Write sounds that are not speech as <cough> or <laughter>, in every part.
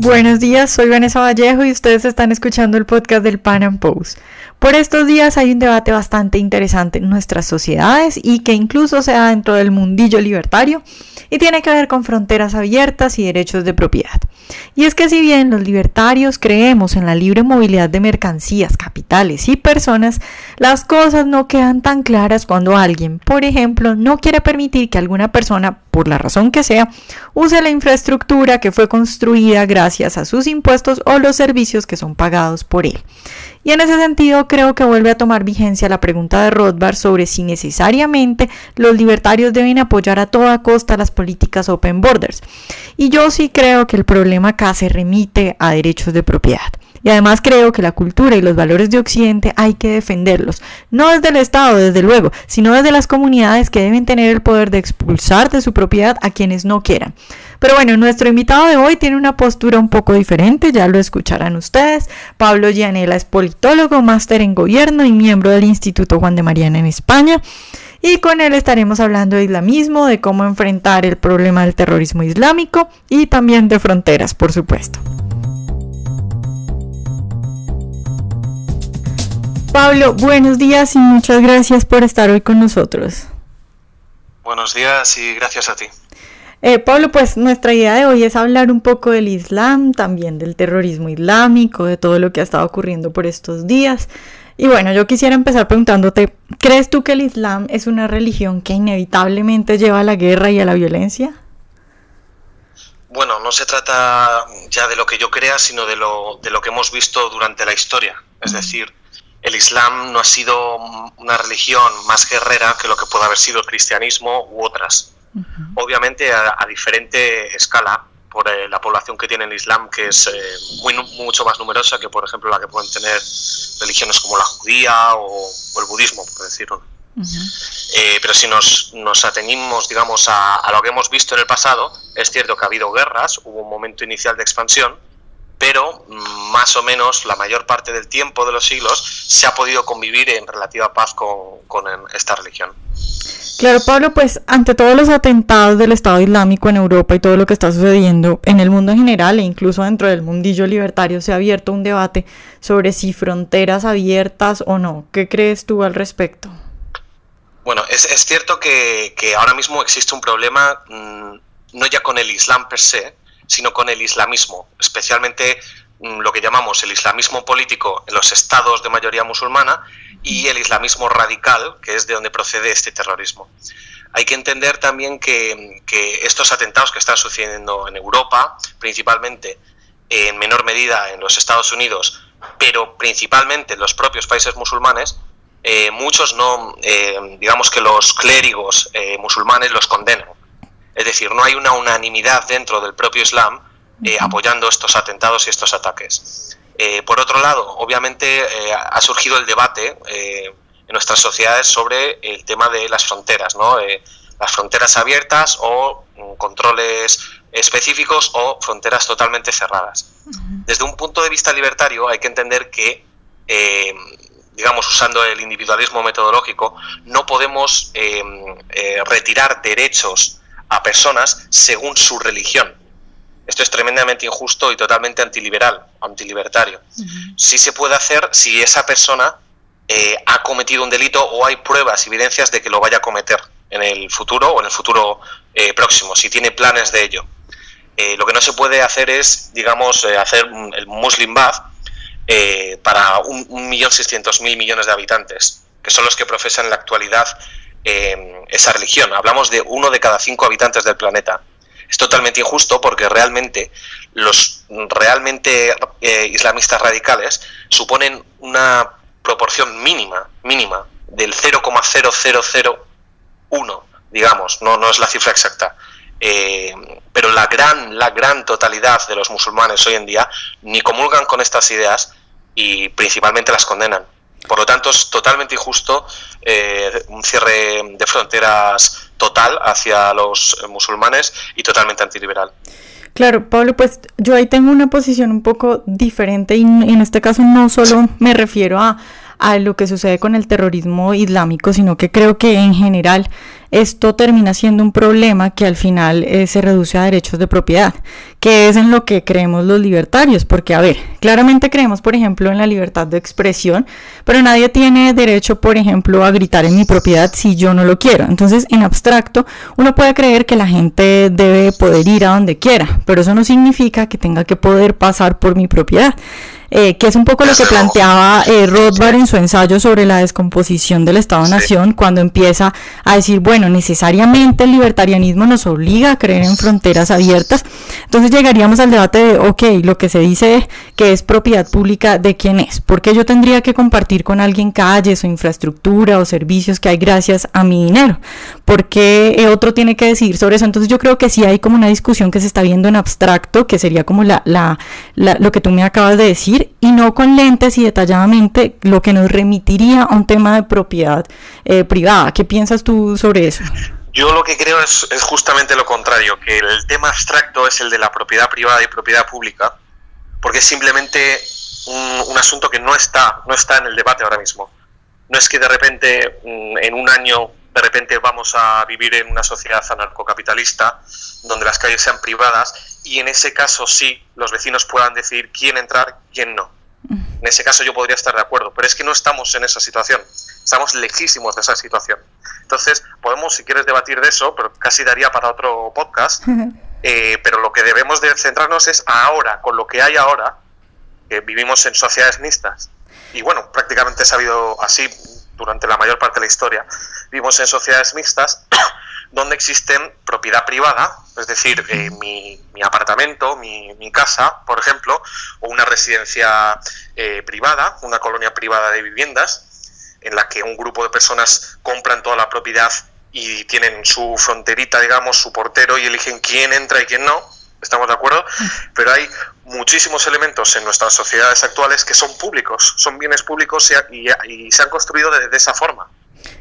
Buenos días, soy Vanessa Vallejo y ustedes están escuchando el podcast del Pan Am Post. Por estos días hay un debate bastante interesante en nuestras sociedades y que incluso se da dentro del mundillo libertario y tiene que ver con fronteras abiertas y derechos de propiedad. Y es que si bien los libertarios creemos en la libre movilidad de mercancías, capitales y personas, las cosas no quedan tan claras cuando alguien, por ejemplo, no quiere permitir que alguna persona, por la razón que sea, use la infraestructura que fue construida gracias a sus impuestos o los servicios que son pagados por él. Y en ese sentido creo que vuelve a tomar vigencia la pregunta de Rothbard sobre si necesariamente los libertarios deben apoyar a toda costa las políticas open borders. Y yo sí creo que el problema acá se remite a derechos de propiedad. Y además creo que la cultura y los valores de Occidente hay que defenderlos, no desde el Estado, desde luego, sino desde las comunidades que deben tener el poder de expulsar de su propiedad a quienes no quieran. Pero bueno, nuestro invitado de hoy tiene una postura un poco diferente, ya lo escucharán ustedes. Pablo Gianella es politólogo, máster en gobierno y miembro del Instituto Juan de Mariana en España. Y con él estaremos hablando de islamismo, de cómo enfrentar el problema del terrorismo islámico y también de fronteras, por supuesto. Pablo, buenos días y muchas gracias por estar hoy con nosotros. Buenos días y gracias a ti. Eh, Pablo, pues nuestra idea de hoy es hablar un poco del Islam, también del terrorismo islámico, de todo lo que ha estado ocurriendo por estos días. Y bueno, yo quisiera empezar preguntándote, ¿crees tú que el Islam es una religión que inevitablemente lleva a la guerra y a la violencia? Bueno, no se trata ya de lo que yo crea, sino de lo, de lo que hemos visto durante la historia. Es decir, el Islam no ha sido una religión más guerrera que lo que puede haber sido el cristianismo u otras obviamente a, diferente escala por eh, la población que tiene el Islam, que es eh, muy, mucho más numerosa que, por ejemplo, la que pueden tener religiones como la judía o, el budismo, por decirlo. Eh, pero si nos, nos atenimos, digamos, a, a, lo que hemos visto en el pasado, es cierto que ha habido guerras, hubo un momento inicial de expansión, pero mm, más o menos la mayor parte del tiempo de los siglos se ha podido convivir en relativa paz con, con esta religión. Claro, Pablo, pues ante todos los atentados del Estado Islámico en Europa y todo lo que está sucediendo en el mundo en general e incluso dentro del mundillo libertario se ha abierto un debate sobre si fronteras abiertas o no. ¿Qué crees tú al respecto? Bueno, es, es cierto que, que, ahora mismo existe un problema mmm, no ya con el Islam per se, sino con el islamismo, especialmente mmm, lo que llamamos el islamismo político en los estados de mayoría musulmana y el islamismo radical, que es de donde procede este terrorismo. Hay que entender también que, que estos atentados que están sucediendo en Europa, principalmente en menor medida en los Estados Unidos, pero principalmente en los propios países musulmanes, eh, muchos no, eh, digamos que los clérigos eh, musulmanes los condenan. Es decir, no hay una unanimidad dentro del propio Islam eh, apoyando estos atentados y estos ataques. Eh, por otro lado, obviamente eh, ha surgido el debate en nuestras sociedades sobre el tema de las fronteras, ¿no? Las fronteras abiertas o mm, controles específicos o fronteras totalmente cerradas. Desde un punto de vista libertario hay que entender que, eh, digamos, usando el individualismo metodológico, no podemos eh, retirar derechos a personas según su religión. Esto es tremendamente injusto y totalmente antiliberal, antilibertario. Uh -huh. Sí se puede hacer si esa persona eh, ha cometido un delito o hay pruebas, evidencias de que lo vaya a cometer en el futuro o en el futuro eh, próximo, si tiene planes de ello. Eh, lo que no se puede hacer es, digamos, hacer el Muslim Bath para un, un millón seiscientos mil millones de habitantes, que son los que profesan en la actualidad eh, esa religión. Hablamos de uno de cada cinco habitantes del planeta es totalmente injusto porque realmente los realmente eh, islamistas radicales suponen una proporción mínima, mínima, del 0,0001, digamos, no, no es la cifra exacta. Eh, pero la gran, la gran totalidad de los musulmanes hoy en día ni comulgan con estas ideas y principalmente las condenan. Por lo tanto, es totalmente injusto eh, un cierre de fronteras total hacia los musulmanes y totalmente antiliberal. Claro, Pablo, pues yo ahí tengo una posición un poco diferente y en este caso no solo me refiero a, a lo que sucede con el terrorismo islámico, sino que creo que en general esto termina siendo un problema que al final eh, se reduce a derechos de propiedad, que es en lo que creemos los libertarios, porque a ver, claramente creemos, por ejemplo, en la libertad de expresión, pero nadie tiene derecho, por ejemplo, a gritar en mi propiedad si yo no lo quiero. Entonces, en abstracto, uno puede creer que la gente debe poder ir a donde quiera, pero eso no significa que tenga que poder pasar por mi propiedad. Eh, que es un poco lo que planteaba eh, Rothbard en su ensayo sobre la descomposición del Estado-Nación, cuando empieza a decir, bueno, necesariamente el libertarianismo nos obliga a creer en fronteras abiertas. Entonces llegaríamos al debate de, ok, lo que se dice que es propiedad pública, ¿de quién es? Porque yo tendría que compartir con alguien calles o infraestructura o servicios que hay gracias a mi dinero? porque eh, otro tiene que decidir sobre eso? Entonces yo creo que sí hay como una discusión que se está viendo en abstracto, que sería como la, la, lo que tú me acabas de decir y no con lentes y detalladamente lo que nos remitiría a un tema de propiedad eh, privada. ¿Qué piensas tú sobre eso? Yo lo que creo es, justamente lo contrario, que el tema abstracto es el de la propiedad privada y propiedad pública, porque es simplemente un, asunto que no está, no está en el debate ahora mismo. No es que de repente, mm, en un año, de repente vamos a vivir en una sociedad anarcocapitalista, donde las calles sean privadas y en ese caso sí los vecinos puedan decidir quién entrar, quién no. En ese caso yo podría estar de acuerdo, pero es que no estamos en esa situación, estamos lejísimos de esa situación. Entonces, podemos, si quieres, debatir de eso, pero casi daría para otro podcast, <laughs> eh, pero lo que debemos de centrarnos es ahora, con lo que hay ahora, que vivimos en sociedades mixtas, y bueno, prácticamente ha habido así durante la mayor parte de la historia, vivimos en sociedades mixtas <clears throat> donde existen propiedad privada, es decir, eh, mi, apartamento, mi, casa, por ejemplo, o una residencia eh, privada, una colonia privada de viviendas, en la que un grupo de personas compran toda la propiedad y tienen su fronterita, digamos, su portero y eligen quién entra y quién no. ¿Estamos de acuerdo? Pero hay muchísimos elementos en nuestras sociedades actuales que son públicos, son bienes públicos y, se han construido de, esa forma.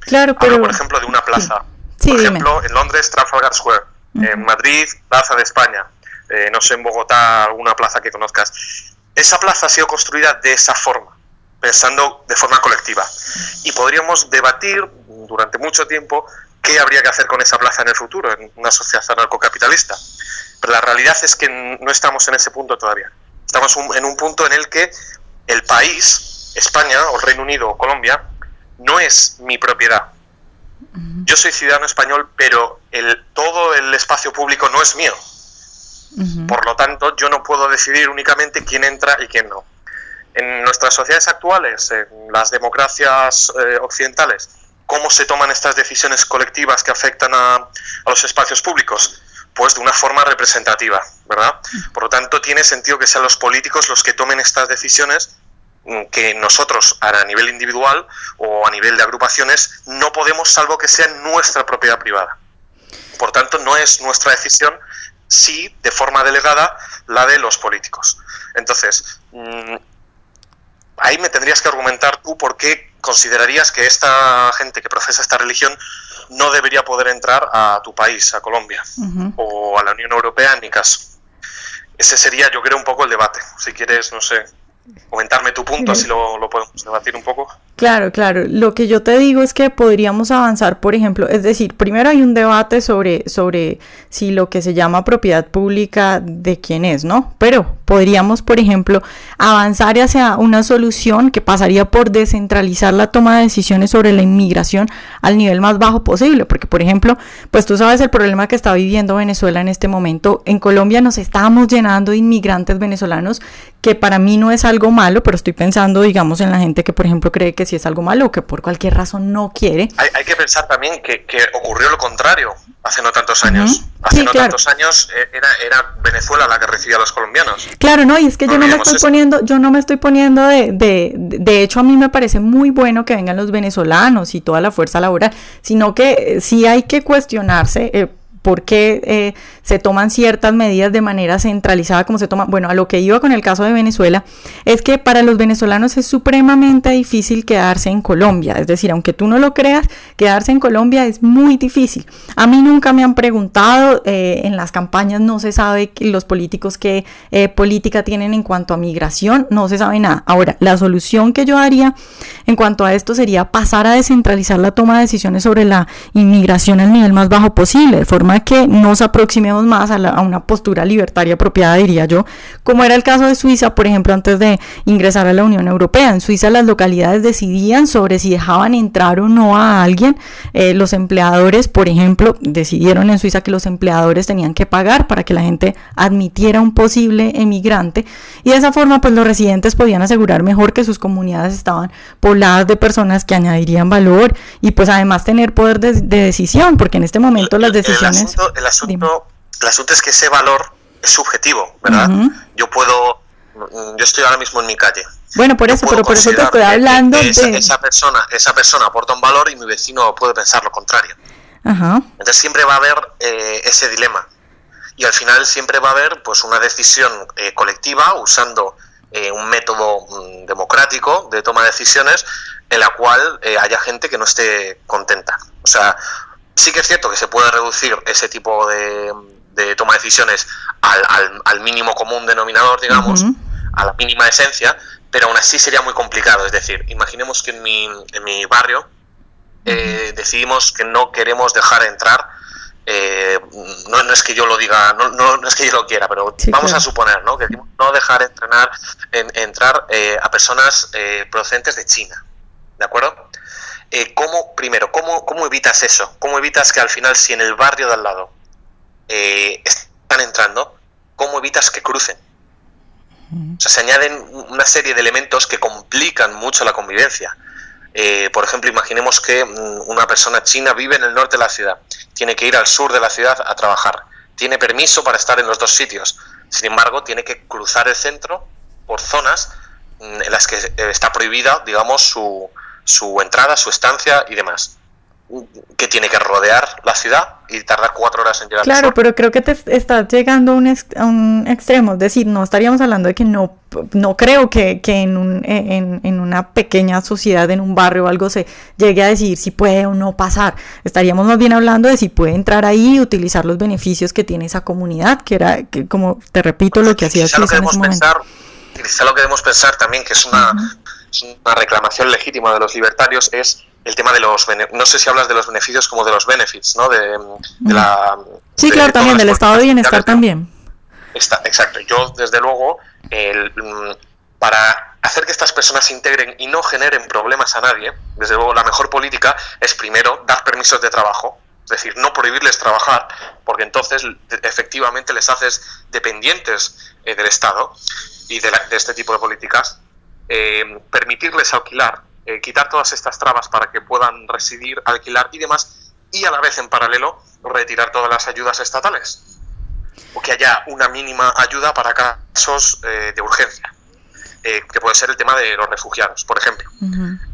Claro, pero... por ejemplo, de una plaza. Por ejemplo, en Londres, Trafalgar Square. En Madrid, Plaza de España. Eh, no sé, en Bogotá, alguna plaza que conozcas. Esa plaza ha sido construida de esa forma, pensando de forma colectiva. Y podríamos debatir durante mucho tiempo qué habría que hacer con esa plaza en el futuro, en una sociedad anarcocapitalista. Pero la realidad es que no estamos en ese punto todavía. Estamos en un punto en el que el país, España o Reino Unido o Colombia, no es mi propiedad, yo soy ciudadano español, pero el, todo el espacio público no es mío. Por lo tanto, yo no puedo decidir únicamente quién entra y quién no. En nuestras sociedades actuales, en las democracias eh, occidentales, ¿cómo se toman estas decisiones colectivas que afectan a, a, los espacios públicos? Pues de una forma representativa, ¿verdad? Por lo tanto, tiene sentido que sean los políticos los que tomen estas decisiones que nosotros a nivel individual o a nivel de agrupaciones no podemos salvo que sea nuestra propiedad privada. Por tanto, no es nuestra decisión, sí, de forma delegada, la de los políticos. Entonces, mm, ahí me tendrías que argumentar tú por qué considerarías que esta gente que profesa esta religión no debería poder entrar a tu país, a Colombia, o a la Unión Europea en mi caso. Ese sería, yo creo, un poco el debate. Si quieres, no sé, comentarme tu punto, así lo, lo, podemos debatir un poco. Claro, claro. Lo que yo te digo es que podríamos avanzar, por ejemplo, es decir, primero hay un debate sobre, sobre si lo que se llama propiedad pública de quién es, ¿no? Pero podríamos, por ejemplo, avanzar hacia una solución que pasaría por descentralizar la toma de decisiones sobre la inmigración al nivel más bajo posible, porque, por ejemplo, pues tú sabes el problema que está viviendo Venezuela en este momento. En Colombia nos estamos llenando de inmigrantes venezolanos, que para mí no es algo malo, pero estoy pensando, digamos, en la gente que, por ejemplo, cree que si es algo malo o que por cualquier razón no quiere. Hay, que pensar también que, ocurrió lo contrario hace no tantos años. Hace no tantos años eh, era, era, Venezuela la que recibía a los colombianos. Claro, no, y es que yo no me estoy poniendo, yo no me estoy poniendo de, de, de hecho a mí me parece muy bueno que vengan los venezolanos y toda la fuerza laboral, sino que sí hay que cuestionarse. Eh, por qué eh, se toman ciertas medidas de manera centralizada como se toma, bueno, a lo que iba con el caso de Venezuela, es que para los venezolanos es supremamente difícil quedarse en Colombia, es decir, aunque tú no lo creas, quedarse en Colombia es muy difícil. A mí nunca me han preguntado, eh, en las campañas no se sabe los políticos qué eh, política tienen en cuanto a migración, no se sabe nada. Ahora, la solución que yo haría en cuanto a esto sería pasar a descentralizar la toma de decisiones sobre la inmigración al nivel más bajo posible, de forma que nos aproximemos más a, una postura libertaria apropiada, diría yo, como era el caso de Suiza, por ejemplo, antes de ingresar a la Unión Europea. En Suiza las localidades decidían sobre si dejaban entrar o no a alguien. Eh, los empleadores, por ejemplo, decidieron en Suiza que los empleadores tenían que pagar para que la gente admitiera un posible emigrante y de esa forma pues los residentes podían asegurar mejor que sus comunidades estaban pobladas de personas que añadirían valor y pues además tener poder de, decisión, porque en este momento las decisiones... El asunto, el asunto es que ese valor es subjetivo, ¿verdad? Yo puedo, yo estoy ahora mismo en mi calle. Bueno, por eso, pero por eso te estoy hablando de... Esa persona, esa persona aporta un valor y mi vecino puede pensar lo contrario. Entonces siempre va a haber eh, ese dilema. Y al final siempre va a haber pues una decisión eh, colectiva usando eh, un método mm, democrático de toma de decisiones en la cual haya gente que no esté contenta. O sea, sí que es cierto que se puede reducir ese tipo de, toma de decisiones al, mínimo común denominador, digamos, a la mínima esencia, pero aún así sería muy complicado. Es decir, imaginemos que en mi, en mi barrio eh, decidimos que no queremos dejar entrar. Eh, no, es que yo lo diga, no, no, es que yo lo quiera, pero vamos a suponer ¿no? que no dejar entrenar, en, entrar eh, a personas procedentes de China. ¿De acuerdo? ¿Cómo, primero, ¿cómo, ¿cómo evitas eso? ¿Cómo evitas que al final, si en el barrio de al lado están entrando, ¿cómo evitas que crucen? O sea, se añaden una serie de elementos que complican mucho la convivencia. Eh, por ejemplo, imaginemos que mm, una persona china vive en el norte de la ciudad, tiene que ir al sur de la ciudad a trabajar, tiene permiso para estar en los dos sitios, sin embargo, tiene que cruzar el centro por zonas mm, en las que eh, está prohibida, digamos, su, su entrada, su estancia y demás que tiene que rodear la ciudad y tardar cuatro horas en llegar. Claro, pero creo que te estás llegando a un, a un, extremo, es decir, no estaríamos hablando de que no, no creo que, que en, un, en, en, una pequeña sociedad, en un barrio o algo se llegue a decir si puede o no pasar. Estaríamos más bien hablando de si puede entrar ahí y utilizar los beneficios que tiene esa comunidad, que era, que, como te repito, lo que hacía quizá lo que debemos pensar, Quizá lo que debemos pensar también, que es una, es una reclamación legítima de los libertarios, es el tema de los no sé si hablas de los beneficios como de los benefits, ¿no? De, la sí, claro, también del estado de bienestar también. Está, exacto. Yo desde luego el, para hacer que estas personas se integren y no generen problemas a nadie, desde luego la mejor política es primero dar permisos de trabajo, es decir, no prohibirles trabajar, porque entonces efectivamente les haces dependientes eh, del Estado y de, este tipo de políticas. Eh, permitirles alquilar, eh, quitar todas estas trabas para que puedan residir, alquilar y demás, y a la vez en paralelo retirar todas las ayudas estatales, o que haya una mínima ayuda para casos eh, de urgencia. Eh, que puede ser el tema de los refugiados, por ejemplo.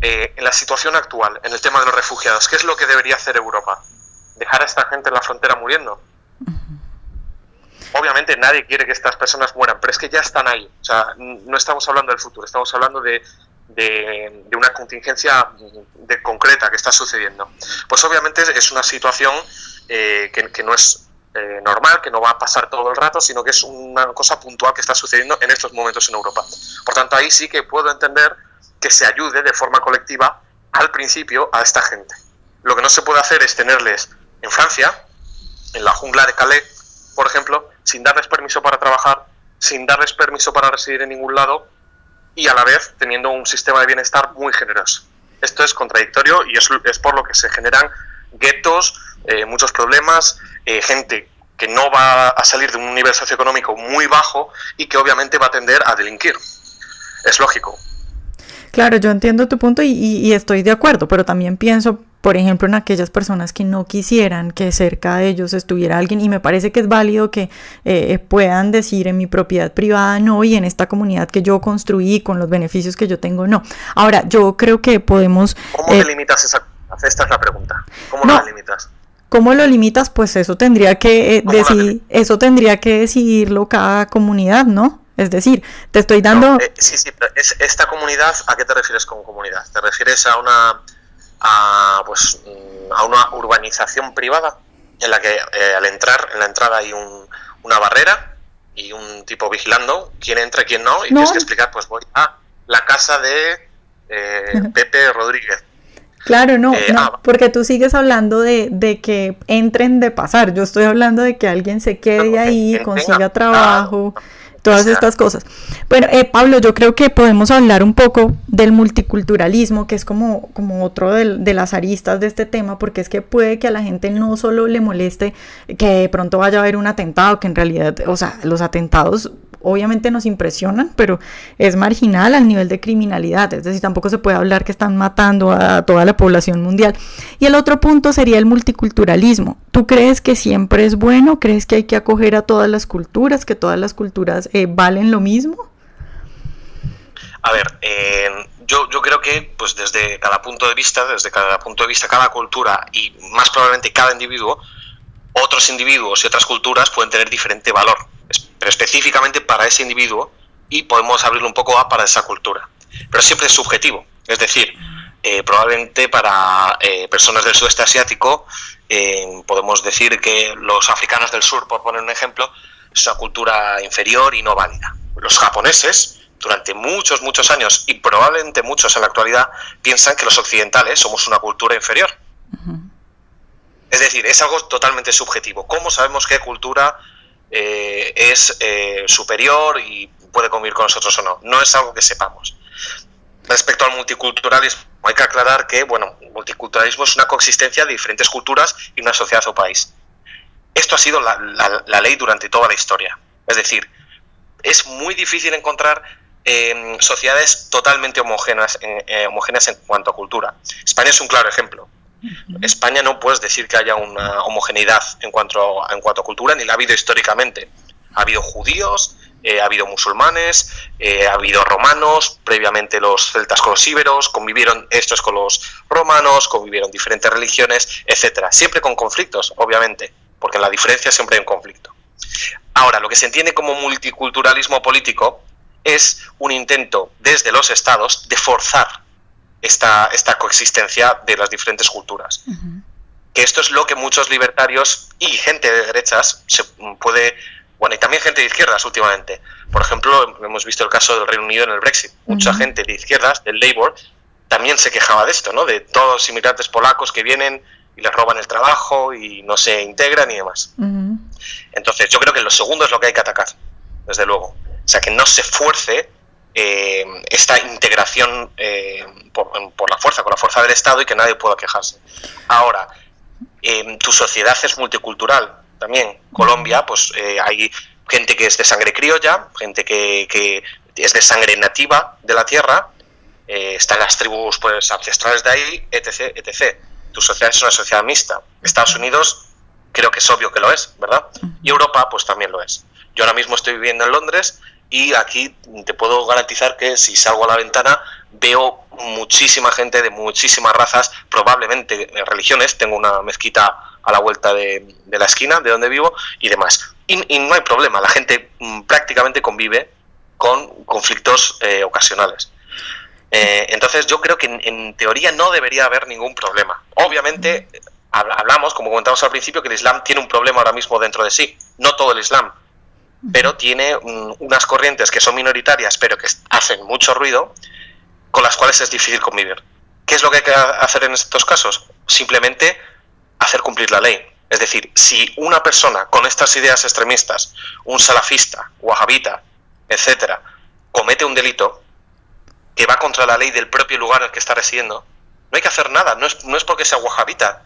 en la situación actual, en el tema de los refugiados, ¿qué es lo que debería hacer Europa? ¿Dejar a esta gente en la frontera muriendo? Obviamente nadie quiere que estas personas mueran, pero es que ya están ahí. O sea, no estamos hablando del futuro, estamos hablando de de, una contingencia de concreta que está sucediendo. Pues obviamente es una situación eh, que, no es eh, normal, que no va a pasar todo el rato, sino que es una cosa puntual que está sucediendo en estos momentos en Europa. Por tanto, ahí sí que puedo entender que se ayude de forma colectiva al principio a esta gente. Lo que no se puede hacer es tenerles en Francia, en la jungla de Calais, por ejemplo, sin darles permiso para trabajar, sin darles permiso para residir en ningún lado, y a la vez teniendo un sistema de bienestar muy generoso. Esto es contradictorio y es, es por lo que se generan guetos, eh, muchos problemas, eh, gente que no va a salir de un nivel socioeconómico muy bajo y que obviamente va a tender a delinquir. Es lógico. Claro, yo entiendo tu punto y, estoy de acuerdo, pero también pienso, por ejemplo, en aquellas personas que no quisieran que cerca de ellos estuviera alguien y me parece que es válido que eh, puedan decir en mi propiedad privada no y en esta comunidad que yo construí con los beneficios que yo tengo no. Ahora, yo creo que podemos... ¿Cómo eh, delimitas esa... Esta es la pregunta. ¿Cómo la delimitas? ¿Cómo lo limitas? Pues eso tendría que eh, decidir, eso tendría que decidirlo cada comunidad, ¿no? Es decir, te estoy dando. Eh, sí, sí, pero es, esta comunidad, ¿a qué te refieres con comunidad? ¿Te refieres a una, a, pues, mm, a una urbanización privada en la que eh, al entrar, en la entrada hay un, una barrera y un tipo vigilando quién entra y quién no, y tienes que explicar, pues voy a la casa de <laughs> Pepe Rodríguez. Claro, no, eh, ah, porque tú sigues hablando de, de, que entren de pasar. Yo estoy hablando de que alguien se quede ahí, consiga trabajo, todas estas cosas. Bueno, eh, Pablo, yo creo que podemos hablar un poco del multiculturalismo, que es como, como otro de, de, las aristas de este tema, porque es que puede que a la gente no solo le moleste que de pronto vaya a haber un atentado, que en realidad, o sea, los atentados obviamente nos impresionan, pero es marginal al nivel de criminalidad, es decir, tampoco se puede hablar que están matando a toda la población mundial. Y el otro punto sería el multiculturalismo. ¿Tú crees que siempre es bueno? ¿Crees que hay que acoger a todas las culturas, que todas las culturas eh, valen lo mismo? A ver, eh, yo, yo, creo que pues desde cada punto de vista, desde cada punto de vista, cada cultura y más probablemente cada individuo, otros individuos y otras culturas pueden tener diferente valor pero específicamente para ese individuo y podemos abrirlo un poco a para esa cultura. Pero siempre es subjetivo, es decir, eh, probablemente para eh, personas del sudeste asiático eh, podemos decir que los africanos del sur, por poner un ejemplo, es una cultura inferior y no válida. Los japoneses, durante muchos, muchos años y probablemente muchos en la actualidad, piensan que los occidentales somos una cultura inferior. Es decir, es algo totalmente subjetivo. ¿Cómo sabemos qué cultura eh, es eh, superior y puede convivir con nosotros o no. No es algo que sepamos. Respecto al multiculturalismo, hay que aclarar que, bueno, multiculturalismo es una coexistencia de diferentes culturas y una sociedad o país. Esto ha sido la, ley durante toda la historia. Es decir, es muy difícil encontrar em, sociedades totalmente homogéneas, eh, homogéneas en cuanto a cultura. España es un claro ejemplo. España no puedes decir que haya una homogeneidad en cuanto, a, en cuanto a cultura, ni la ha habido históricamente. Ha habido judíos, eh, ha habido musulmanes, eh, ha habido romanos, previamente los celtas con los íberos, convivieron estos con los romanos, convivieron diferentes religiones, etcétera. Siempre con conflictos, obviamente, porque en la diferencia siempre hay un conflicto. Ahora, lo que se entiende como multiculturalismo político es un intento desde los estados de forzar esta, esta coexistencia de las diferentes culturas. Que esto es lo que muchos libertarios y gente de derechas se puede, bueno, y también gente de izquierdas últimamente. Por ejemplo, hemos visto el caso del Reino Unido en el Brexit. Mucha gente de izquierdas, del Labour, también se quejaba de esto, ¿no? De todos los inmigrantes polacos que vienen y les roban el trabajo y no se integran y demás. Entonces, yo creo que lo segundo es lo que hay que atacar, desde luego. O sea, que no se fuerce eh, esta integración eh, por, la fuerza, con la fuerza del Estado y que nadie pueda quejarse. Ahora, eh, tu sociedad es multicultural también. Colombia, pues hay gente que es de sangre criolla, gente que, es de sangre nativa de la tierra, están las tribus pues, ancestrales de ahí, etc, etc. Tu sociedad es una sociedad mixta. Estados Unidos creo que es obvio que lo es, ¿verdad? Y Europa pues también lo es. Yo ahora mismo estoy viviendo en Londres y aquí te puedo garantizar que si salgo a la ventana veo muchísima gente de muchísimas razas, probablemente religiones, tengo una mezquita a la vuelta de, la esquina de donde vivo y demás. Y, no hay problema, la gente mm, prácticamente convive con conflictos eh, ocasionales. Eh, entonces yo creo que en, teoría no debería haber ningún problema. Obviamente hablamos, como comentamos al principio, que el Islam tiene un problema ahora mismo dentro de sí. No todo el Islam, pero tiene unas corrientes que son minoritarias, pero que hacen mucho ruido, con las cuales es difícil convivir. ¿Qué es lo que hay que hacer en estos casos? Simplemente hacer cumplir la ley. Es decir, si una persona con estas ideas extremistas, un salafista, wahabita, etcétera, comete un delito que va contra la ley del propio lugar en el que está residiendo, no hay que hacer nada. No es, no es porque sea wahabita,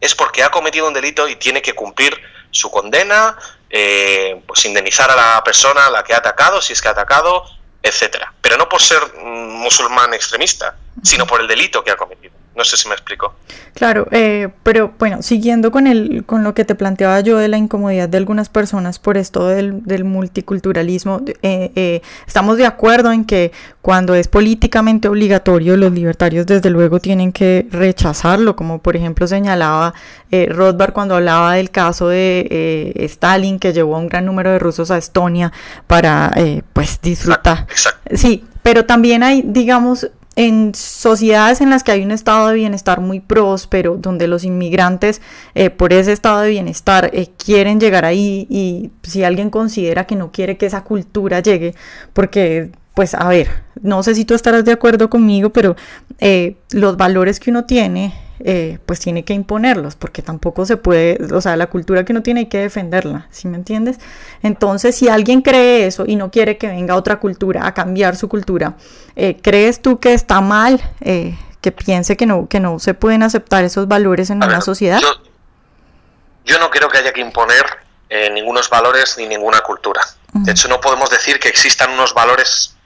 es porque ha cometido un delito y tiene que cumplir su condena, eh, pues indemnizar a la persona a la que ha atacado, si es que ha atacado, etcétera. Pero no por ser musulmán extremista, sino por el delito que ha cometido. No sé si me explico. Claro, eh, pero bueno, siguiendo con, el, con lo que te planteaba yo de la incomodidad de algunas personas por esto del, del multiculturalismo, eh, eh, estamos de acuerdo en que cuando es políticamente obligatorio, los libertarios desde luego tienen que rechazarlo, como por ejemplo señalaba Rothbard cuando hablaba del caso de Stalin, que llevó a un gran número de rusos a Estonia para pues disfrutar. Sí, pero también hay, digamos, en sociedades en las que hay un estado de bienestar muy próspero, donde los inmigrantes eh, por ese estado de bienestar eh, quieren llegar ahí y si alguien considera que no quiere que esa cultura llegue, porque pues a ver, no sé si tú estarás de acuerdo conmigo, pero eh, los valores que uno tiene eh, pues tiene que imponerlos, porque tampoco se puede, o sea, la cultura que no tiene hay que defenderla, ¿sí me entiendes? Entonces, si alguien cree eso y no quiere que venga otra cultura a cambiar su cultura, eh, ¿crees tú que está mal eh, que piense que no, que no se pueden aceptar esos valores en una sociedad? Yo, no creo que haya que imponer ningunos valores ni ninguna cultura. De hecho, no podemos decir que existan unos valores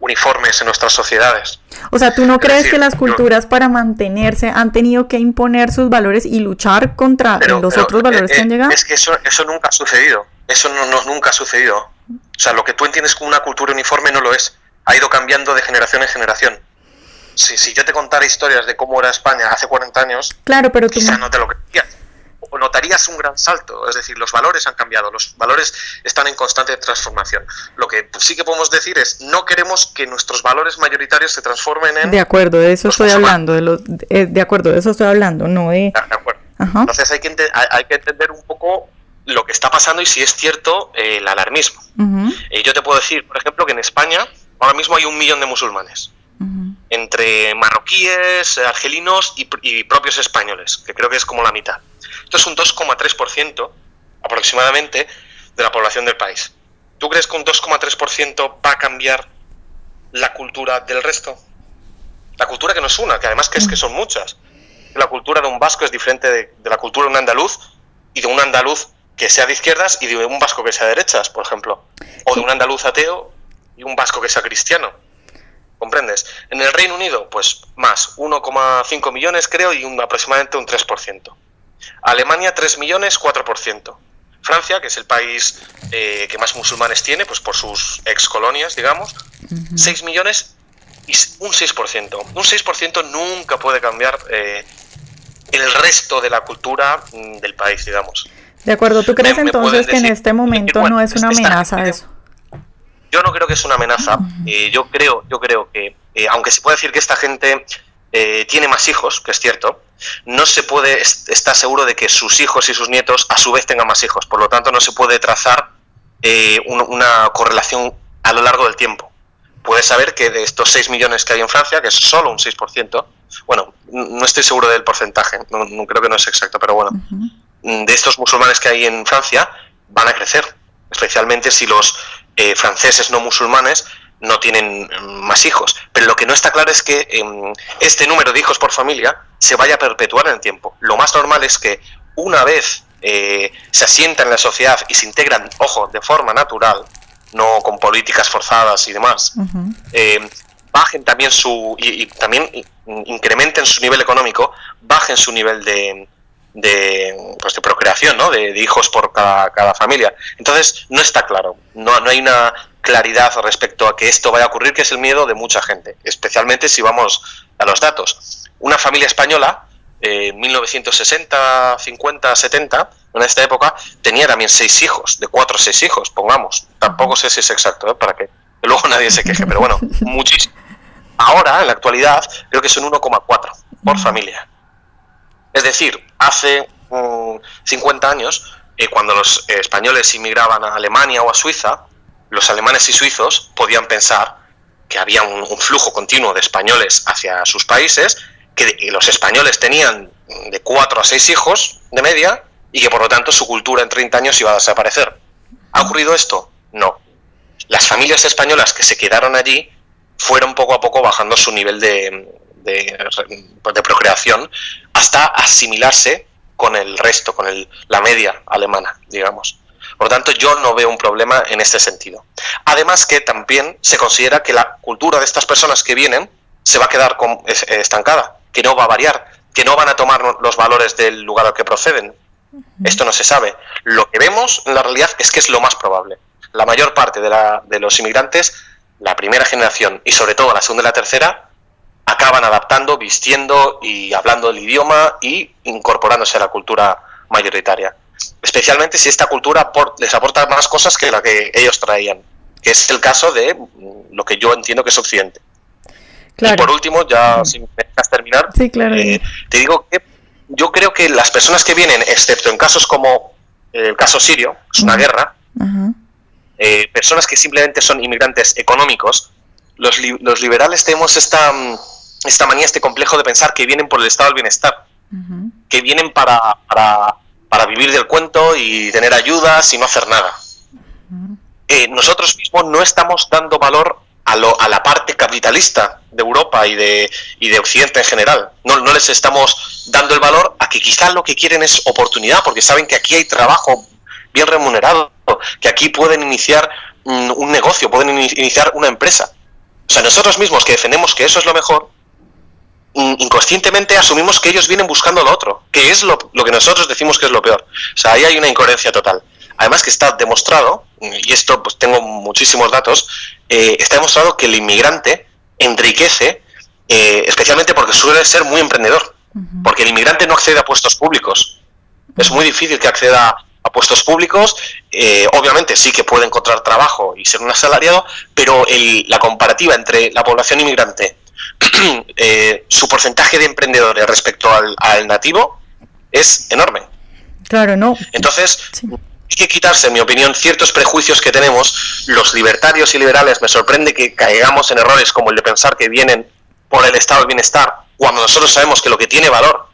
uniformes en nuestras sociedades. O sea, ¿tú no crees que las culturas para mantenerse han tenido que imponer sus valores y luchar contra los otros valores que han eh, llegado? Es que eso, eso nunca ha sucedido. Eso no, nunca ha sucedido. O sea, lo que tú entiendes como una cultura uniforme no lo es. Ha ido cambiando de generación en generación. Si, si yo te contara historias de cómo era España hace 40 años, claro, pero quizá no te lo creías notarías un gran salto. Es decir, los valores han cambiado, los valores están en constante transformación. Lo que sí que podemos decir es, no queremos que nuestros valores mayoritarios se transformen en... De acuerdo, de eso estoy hablando, de, los, eh, de, acuerdo, de eso estoy hablando, no de... Ah, de acuerdo. Entonces hay que, hay que entender un poco lo que está pasando y si es cierto eh, el alarmismo. Eh, yo te puedo decir, por ejemplo, que en España ahora mismo hay un millón de musulmanes entre marroquíes, argelinos y, propios españoles, que creo que es como la mitad. Esto es un 2,3% aproximadamente de la población del país. ¿Tú crees que un 2,3% va a cambiar la cultura del resto? La cultura que no es una, que además que es que son muchas. La cultura de un vasco es diferente de, la cultura de un andaluz y de un andaluz que sea de izquierdas y de un vasco que sea de derechas, por ejemplo. O de un andaluz ateo y un vasco que sea cristiano ¿Comprendes? En el Reino Unido, pues más, 1,5 millones creo y un, aproximadamente un 3%. Alemania, 3 millones, 4%. Francia, que es el país eh, que más musulmanes tiene, pues por sus ex colonias, digamos, 6 millones y un 6%. Un 6% nunca puede cambiar eh, el resto de la cultura mm, del país, digamos. De acuerdo, ¿tú crees entonces que en este momento no es una amenaza eso? Yo no creo que es una amenaza. Eh, yo creo, yo creo que, eh, aunque se puede decir que esta gente tiene más hijos, que es cierto, no se puede estar seguro de que sus hijos y sus nietos a su vez tengan más hijos. Por lo tanto, no se puede trazar una correlación a lo largo del tiempo. Puedes saber que de estos 6 millones que hay en Francia, que es solo un 6%, bueno, no estoy seguro del porcentaje, no, creo que no es exacto, pero bueno, de estos musulmanes que hay en Francia van a crecer, especialmente si los eh, franceses no musulmanes no tienen mm, más hijos. Pero lo que no está claro es que em, este número de hijos por familia se vaya a perpetuar en el tiempo. Lo más normal es que una vez eh, se asientan en la sociedad y se integran, ojo, de forma natural, no con políticas forzadas y demás, em, bajen también su y, también incrementen su nivel económico, bajen su nivel de, de, pues de procreación, ¿no? De, hijos por cada, familia. Entonces, no está claro, no, no hay una claridad respecto a que esto vaya a ocurrir, que es el miedo de mucha gente, especialmente si vamos a los datos. Una familia española, eh, 1960, 50, 70, en esta época, tenía también seis hijos, de cuatro o seis hijos, pongamos. Tampoco sé si es exacto, ¿eh? para que luego nadie se queje, pero bueno, <laughs> muchísimo. Ahora, en la actualidad, creo que son 1,4 por familia. Es decir, hace 50 mm, años, eh, cuando los españoles inmigraban a Alemania o a Suiza, los alemanes y suizos podían pensar que había un, flujo continuo de españoles hacia sus países, que los españoles tenían de 4 a 6 hijos de media y que por lo tanto su cultura en 30 años iba a desaparecer. ¿Ha ocurrido esto? No. Las familias españolas que se quedaron allí fueron poco a poco bajando su nivel de, pues, de, procreación hasta asimilarse con el resto, con el, la media alemana, digamos. Por lo tanto, yo no veo un problema en este sentido. Además que también se considera que la cultura de estas personas que vienen se va a quedar estancada. Que no va a variar, que no van a tomar los valores del lugar al que proceden. Esto no se sabe. Lo que vemos en la realidad es que es lo más probable. La mayor parte de, la, de los inmigrantes, la primera generación y sobre todo la segunda y la tercera, acaban adaptando, vistiendo y hablando el idioma y incorporándose a la cultura mayoritaria. Especialmente si esta cultura les aporta más cosas que la que ellos traían, que es el caso de lo que yo entiendo que es Occidente. Y por último, ya si me dejas terminar, eh, te digo que yo creo que las personas que vienen, excepto en casos como el caso sirio, es una guerra, eh, personas que simplemente son inmigrantes económicos, los, los liberales tenemos esta, esta manía, este complejo de pensar que vienen por el estado del bienestar, que vienen para, para, vivir del cuento y tener ayudas y no hacer nada. Eh, nosotros mismos no estamos dando valor a, lo, a la parte capitalista de Europa y de, y de Occidente en general. No, no les estamos dando el valor a que quizás lo que quieren es oportunidad, porque saben que aquí hay trabajo bien remunerado, que aquí pueden iniciar un negocio, pueden iniciar una empresa. O sea, nosotros mismos que defendemos que eso es lo mejor, inconscientemente asumimos que ellos vienen buscando lo otro, que es lo, lo, que nosotros decimos que es lo peor. O sea, ahí hay una incoherencia total. Además que está demostrado, y esto pues tengo muchísimos datos, eh, está demostrado que el inmigrante enriquece, eh, especialmente porque suele ser muy emprendedor, porque el inmigrante no accede a puestos públicos. Es muy difícil que acceda a puestos públicos, eh, obviamente sí que puede encontrar trabajo y ser un asalariado, pero la comparativa entre la población inmigrante, <clears throat> su porcentaje de emprendedores respecto al, nativo es enorme. Claro, no. Entonces, hay que quitarse, en mi opinión, ciertos prejuicios que tenemos. Los libertarios y liberales me sorprende que caigamos en errores como el de pensar que vienen por el estado del bienestar, cuando nosotros sabemos que lo que tiene valor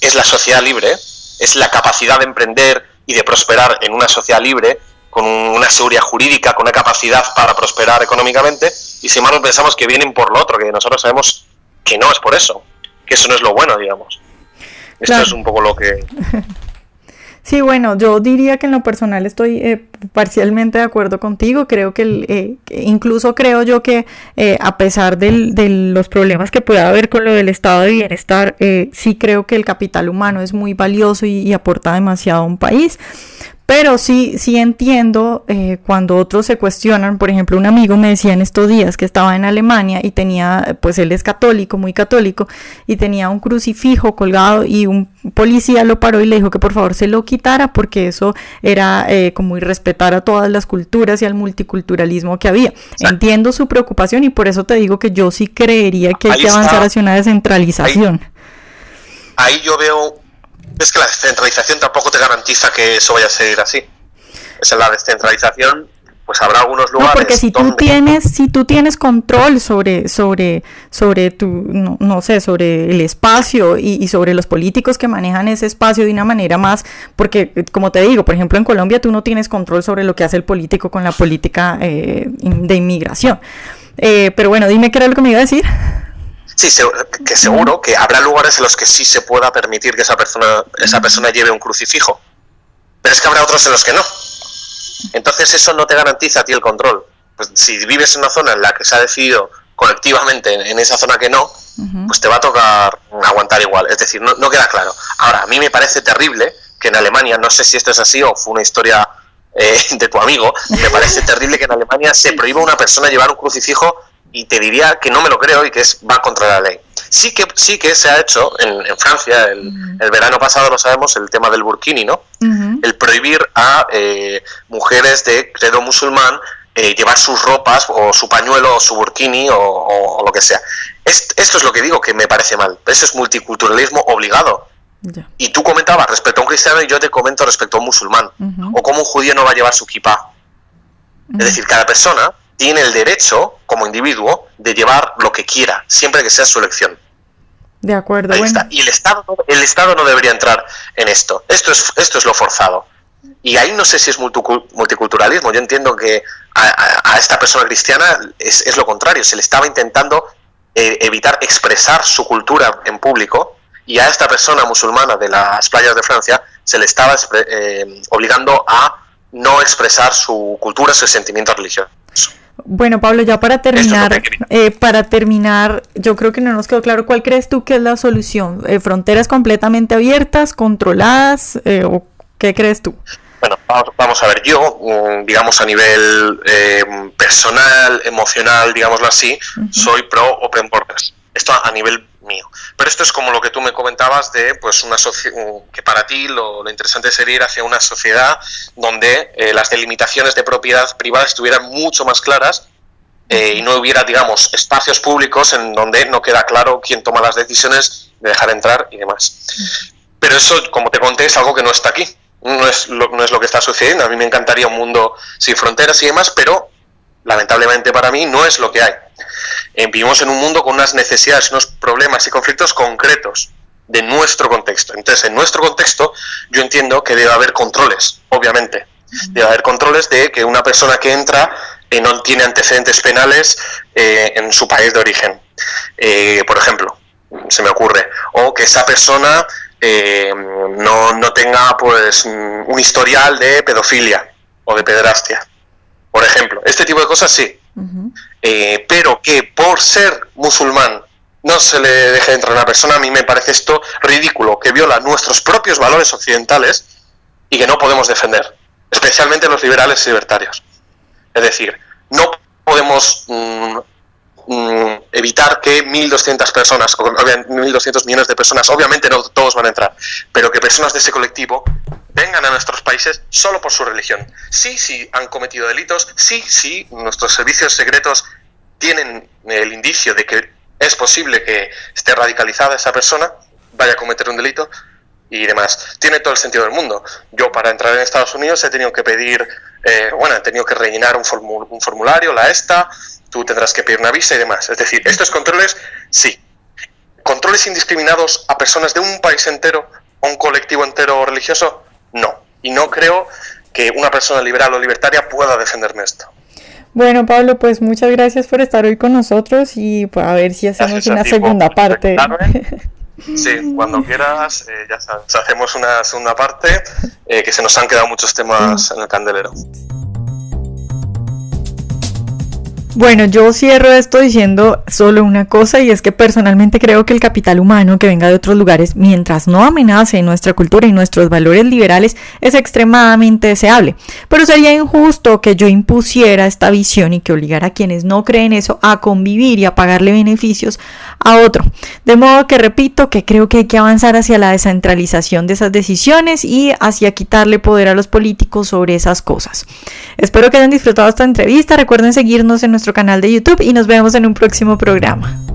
es la sociedad libre, es la capacidad de emprender y de prosperar en una sociedad libre, con una seguridad jurídica, con una capacidad para prosperar económicamente, y sin embargo pensamos que vienen por lo otro, que nosotros sabemos que no es por eso, que eso no es lo bueno, digamos. Esto es un poco lo que... <laughs> Sí, bueno, yo diría que en lo personal estoy eh, parcialmente de acuerdo contigo. Creo que, eh, incluso creo yo que eh, a pesar de los problemas que pueda haber con lo del estado de bienestar, sí creo que el capital humano es muy valioso y aporta demasiado a un país. Pero sí, sí entiendo eh, cuando otros se cuestionan, por ejemplo, un amigo me decía en estos días que estaba en Alemania y tenía, pues él es católico, muy católico, y tenía un crucifijo colgado y un policía lo paró y le dijo que por favor se lo quitara porque eso era eh, como irrespetar a todas las culturas y al multiculturalismo que había. Entiendo su preocupación y por eso te digo que yo sí creería que hay que avanzar hacia una descentralización. ahí yo veo es que la descentralización tampoco te garantiza que eso vaya a ser así. Es la descentralización, pues habrá algunos lugares. No, porque si tú tienes, si tú tienes control sobre, sobre, sobre tu, no, sé, sobre el espacio y, sobre los políticos que manejan ese espacio de una manera más, porque como te digo, por ejemplo en Colombia tú no tienes control sobre lo que hace el político con la política eh, de inmigración. Eh, pero bueno, dime qué era lo que me iba a decir. Sí, que seguro que habrá lugares en los que sí se pueda permitir que esa persona, esa persona lleve un crucifijo. Pero es que habrá otros en los que no. Entonces eso no te garantiza a ti el control. Pues si vives en una zona en la que se ha decidido colectivamente en esa zona que no, pues te va a tocar aguantar igual. Es decir, no, queda claro. Ahora, a mí me parece terrible que en Alemania, no sé si esto es así o fue una historia eh, <laughs> de tu amigo, me parece terrible que en Alemania se prohíba a una persona llevar un crucifijo y te diría que no me lo creo y que es, va contra la ley. Sí que, sí que se ha hecho en, Francia, el, verano pasado lo sabemos, el tema del burkini, ¿no? El prohibir a eh, mujeres de credo musulmán eh, llevar sus ropas o su pañuelo o su burkini o, lo que sea. esto es lo que digo que me parece mal. Eso es multiculturalismo obligado. Y tú comentabas respecto a un cristiano y yo te comento respecto a un musulmán. O cómo un judío no va a llevar su kippah. Es decir, cada persona tiene el derecho, como individuo, de llevar lo que quiera, siempre que sea su elección. De acuerdo. Y el Estado, el Estado no debería entrar en esto. Esto es, esto es lo forzado. Y ahí no sé si es multiculturalismo. Yo entiendo que a, esta persona cristiana es, lo contrario. Se le estaba intentando eh, evitar expresar su cultura en público y a esta persona musulmana de las playas de Francia se le estaba eh, obligando a no expresar su cultura, su sentimiento religioso. Bueno, Pablo, ya para terminar, eh, para terminar, yo creo que no nos quedó claro cuál crees tú que es la solución. Eh, ¿Fronteras completamente abiertas, controladas eh, o qué crees tú? Bueno, vamos, a ver, yo, mm, digamos a nivel personal, emocional, digámoslo así, soy pro open borders. Esto a nivel mío. Pero esto es como lo que tú me comentabas de pues una que para ti lo, interesante sería ir hacia una sociedad donde eh, las delimitaciones de propiedad privada estuvieran mucho más claras eh, y no hubiera, digamos, espacios públicos en donde no queda claro quién toma las decisiones de dejar entrar y demás. Pero eso, como te conté, es algo que no está aquí. No es, lo, no es lo que está sucediendo. A mí me encantaría un mundo sin fronteras y demás, pero lamentablemente para mí no es lo que hay. Eh, vivimos en un mundo con unas necesidades, unos problemas y conflictos concretos de nuestro contexto. Entonces, en nuestro contexto, yo entiendo que debe haber controles, obviamente. Debe haber controles de que una persona que entra eh, no tiene antecedentes penales eh, en su país de origen, por ejemplo, se me ocurre. O que esa persona no, no tenga pues un historial de pedofilia o de pederastia por ejemplo. Este tipo de cosas sí. Eh, pero que por ser musulmán no se le deje entrar a una persona, a mí me parece esto ridículo, que viola nuestros propios valores occidentales y que no podemos defender, especialmente los liberales y libertarios. Es decir, no podemos mm, mm, evitar que 1.200 personas, 1.200 millones de personas, obviamente no todos van a entrar, pero que personas de ese colectivo vengan a nuestros países solo por su religión. Sí, sí, han cometido delitos, sí, sí, nuestros servicios secretos tienen el indicio de que es posible que esté radicalizada esa persona, vaya a cometer un delito y demás. Tiene todo el sentido del mundo. Yo para entrar en Estados Unidos he tenido que pedir, eh, bueno, he tenido que rellenar un formulario, la ESTA, tú tendrás que pedir una visa y demás. Es decir, estos controles, sí. Controles indiscriminados a personas de un país entero o un colectivo entero religioso, no. Y no creo que una persona liberal o libertaria pueda defenderme esto. Bueno, Pablo, pues muchas gracias por estar hoy con nosotros y pues, a ver si hacemos una segunda parte. Sí, cuando quieras, eh, ya sabes, hacemos una segunda parte, eh, que se nos han quedado muchos temas en el candelero. Bueno, yo cierro esto diciendo solo una cosa y es que personalmente creo que el capital humano que venga de otros lugares, mientras no amenace nuestra cultura y nuestros valores liberales, es extremadamente deseable. Pero sería injusto que yo impusiera esta visión y que obligara a quienes no creen eso a convivir y a pagarle beneficios a otro. De modo que repito que creo que hay que avanzar hacia la descentralización de esas decisiones y hacia quitarle poder a los políticos sobre esas cosas. Espero que hayan disfrutado esta entrevista. Recuerden seguirnos en canal de YouTube y nos vemos en un próximo programa.